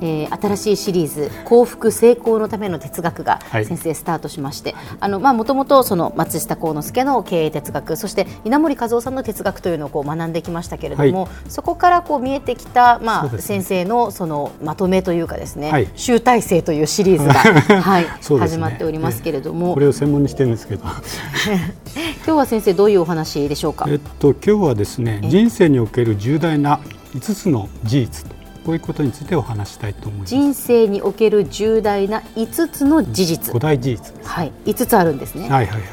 えー新しいシリーズ幸福成功のための哲学がはい。先生スタートしまして、あのまあ元々その松下幸之助の経営哲学そして稲森和夫さんの哲学というのをこう学んできましたけれども、はそこからこう見えてきたまあ、先生のそのまとめというかですね、はい。集大成というシリーズが はい、ね。始まっておりますけれども、これを専門にしてるんですけど、今日は先生どういうお話でしょうか？えっと今日はですね、人生における重大な5つの事実こういうことについてお話したいと思います。人生における重大な5つの事実五、大事実です。はい、5つあるんですね。はいはいはい。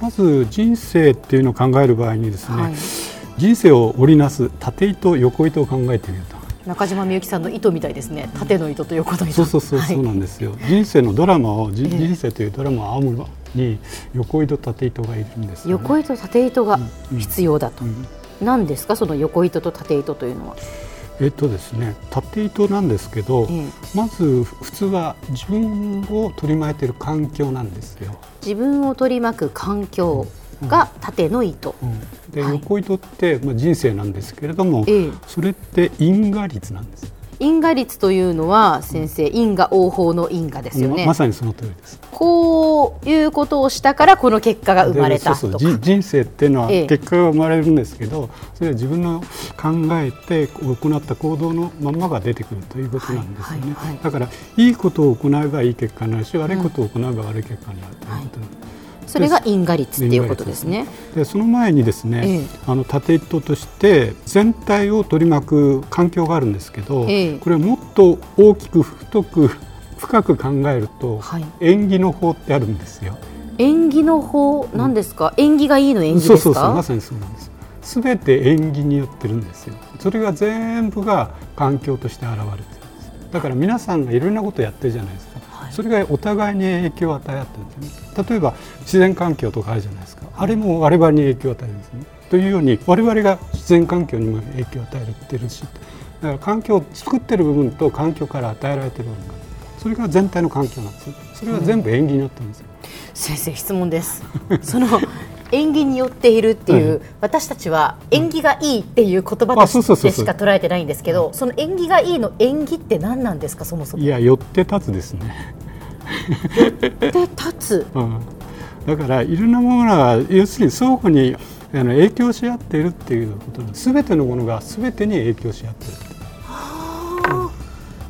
まず人生っていうのを考える場合にですね、はい人生を織りなす縦糸横糸を考えてみると。中島みゆきさんの糸みたいですね。縦の糸と横の糸。そうそうそうはいそうなんですよ。人生のドラマを、じええ人生というドラマを編むのに横糸縦糸がいるんですよね、横糸縦糸がうん必要だと。うん何ですか？その横糸と縦糸というのは。えっとですね、縦糸なんですけど、ええまず普通は自分を取り巻いている環境なんですよ。自分を取り巻く環境が縦の糸。うんで、はい横糸って、まあ、人生なんですけれども、ええそれって因果率なんです。因果率というのは先生因果応報の因果ですよね。ままさにその通りです。こういうことをしたからこの結果が生まれたとか。でそうそうじ人生っていうのはええ結果が生まれるんですけど、それは自分の考えて行った行動のままが出てくるということなんですよね。はいはいはいだからいいことを行えばいい結果になるし、悪いことを行えば悪い結果になるということなんです。それが因果率っていうことですね。でその前にですね、ええあの縦糸として全体を取り巻く環境があるんですけど、ええこれをもっと大きく太く深く考えると、はい縁起の法ってあるんですよ。縁起の法なんですか？縁起がいいの縁起そうそう。そうまさにそうなんです。すべて縁起によってるんですよ。それが全部が環境として現れてるんです。だから皆さんがいろんなことやってるじゃないですか。はいそれがお互いに影響を与え合ってるんですよね。例えば自然環境とかあるじゃないですか。あれも我々に影響を与えるんですね。というように我々が自然環境にも影響を与えてるし、だから環境を作ってる部分と環境から与えられてる部分が。それが全体の環境なんです。それは全部縁起によってるんですよ。先生質問です。その縁起によっているっていう、はい私たちは縁起がいいっていう言葉とあそうそうそうそうしてしか捉えてないんですけど、その縁起がいいの縁起って何なんですかそもそも。いや寄って立つですね。で立つ？うん、だからいろんなものが要するに相互にあの影響し合っているっていうことなんです全てのものが全てに影響し合っている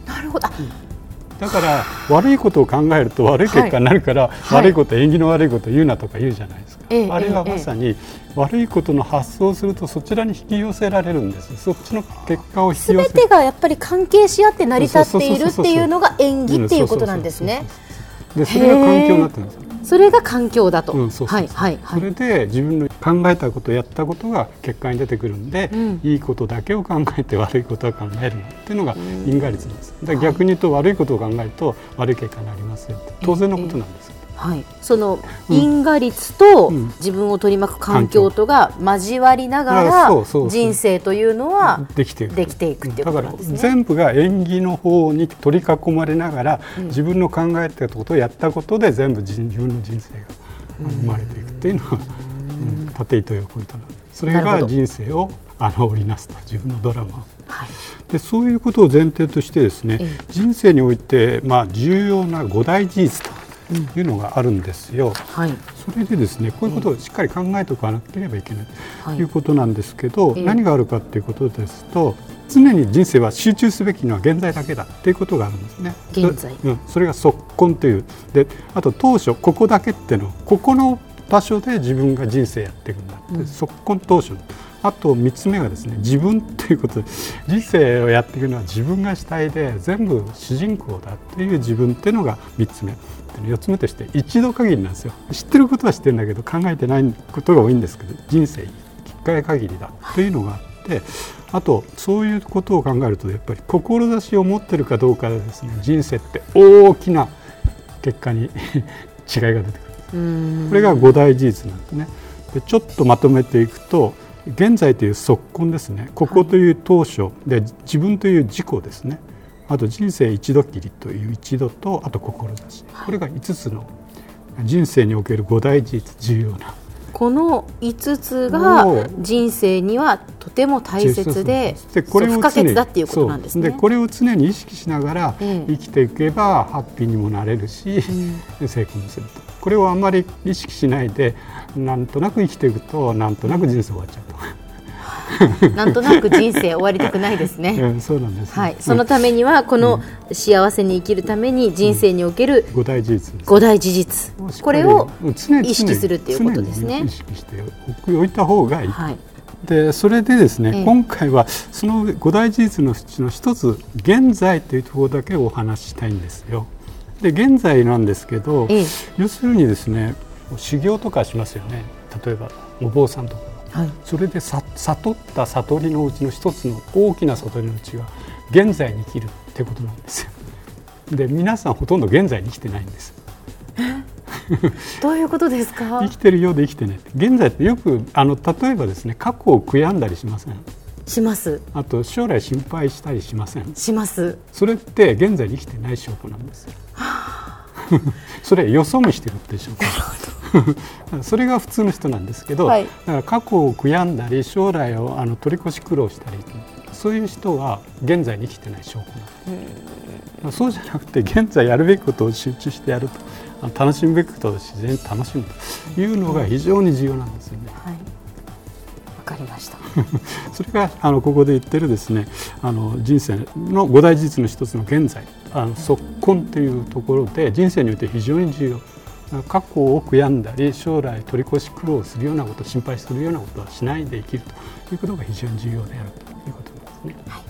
なるほど。あだから悪いことを考えると悪い結果になるから、はい。悪いこと縁起の悪いことを言うなとか言うじゃないですか、ええあれはええまさに悪いことの発想をするとそちらに引き寄せられるんです。そっちの結果を引きすべ寄せてがやっぱり関係し合って成り立っているっていうのが縁起っていうことなんですね。でそれが環境になってるんです。よそれが環境だと。うん、そうそうそうはいはいはいそ。れで自分の考えたことやったことが結果に出てくるんで、うんいいことだけを考えて悪いことは考えるなっていうのが因果率なんです。だから逆に言うと悪いことを考えると悪い結果になりますよって当然のことなんですよ。はい、その因果率とうん。自分を取り巻く環境とが交わりながあら人生というのはできていく。できていくっていうことなんですね。だから全部が縁起の方に取り囲まれながら、自分の考えてたことをやったことで全部自自分の人生が生まれていくっていうのは、うん。縦糸横糸なんですそれが人生をあの織りなすと自分のドラマ。をはい。でそういうことを前提としてですね、ええ。人生において、まあ、重要な五大事実とい。うのがあるんですよ。はいそれでですねこういうことをしっかり考えておかなければいけない。はい。ということなんですけど、ええ。何があるかということですと常に人生は集中すべきのは現在だけだということがあるんですね。現在。そ,、うん、それが速根という。であと当初ここだけっていうのここの場所で自分が人生やっていくんだって、速根当初あと3つ目がですね自分ということで人生をやっていくのは自分が主体で全部主人公だっていう自分っていうのが3つ目。4つ目として一度限りなんですよ。知ってることは知ってるんだけど考えてないことが多いんですけど人生一回限りだというのがあってあとそういうことを考えるとやっぱり志を持ってるかどうかでですね。人生って大きな結果に 違いが出てくる。うん。これが五大事実なんですね。でちょっとまとめていくと現在という速根ですね。ここという当初で自分という自己ですね。あと人生一度きりという一度とあと志これが5つの人生における五大事実重要な。この5つが人生にはとても大切でこれ不可欠だっていうことなんですね。でこれを常に意識しながら生きていけばハッピーにもなれるし、うん、成功もするとこれをあんまり意識しないでなんとなく生きていくとなんとなく人生終わっちゃうと。なんとなく人生終わりたくないですね。そうなんです、ね、はい、そのためにはこの幸せに生きるために人生における五大事実、五大事実、これを意識するっていうことですね。意識しておいた方がいい。はいでそれでですね、ええ、今回はその五大事実のうちの一つ現在というところだけお話ししたいんですよ。で現在なんですけど、え、要するにですね修行とかしますよね。例えばお坊さんとか。はい、それで悟った悟りのうちの一つの大きな悟りのうちは現在に生きるってことなんですよ。で皆さんほとんど現在に生きてないんです。どういうことですか？生きてるようで生きてない。現在ってよくあの例えばですね過去を悔やんだりしません？します。あと将来心配したりしません？します。それって現在に生きてない証拠なんですよ それよそ見してるって証拠それが普通の人なんですけど、はい、だから過去を悔やんだり将来をあの取り越し苦労したりそういう人は現在に生きてない証拠なんそうじゃなくて現在やるべきことを集中してやると楽しむべきことを自然に楽しむというのが非常に重要なんですよね。はい。かりました。それがあのここで言ってるですねあの人生の五大事実の一つの現在あの即根というところで人生において非常に重要過去を悔やんだり将来取り越し苦労するようなこと心配するようなことはしないで生きるということが非常に重要であるということですね。はい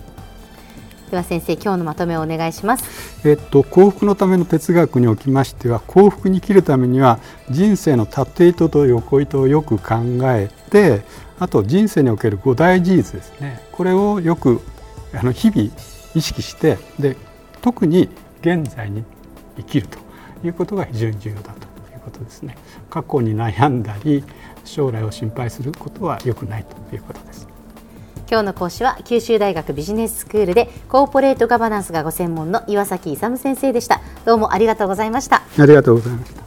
では先生今日のまとめをお願いします。えっと幸福のための哲学におきましては幸福に生きるためには人生の縦糸と横糸をよく考えてあと人生における五大事実ですねこれをよくあの日々意識してで特に現在に生きるということが非常に重要だということですね。過去に悩んだり将来を心配することは良くないということです。今日の講師は九州大学ビジネススクールでコーポレートガバナンスがご専門の岩崎勇先生でした。どうもありがとうございました。ありがとうございました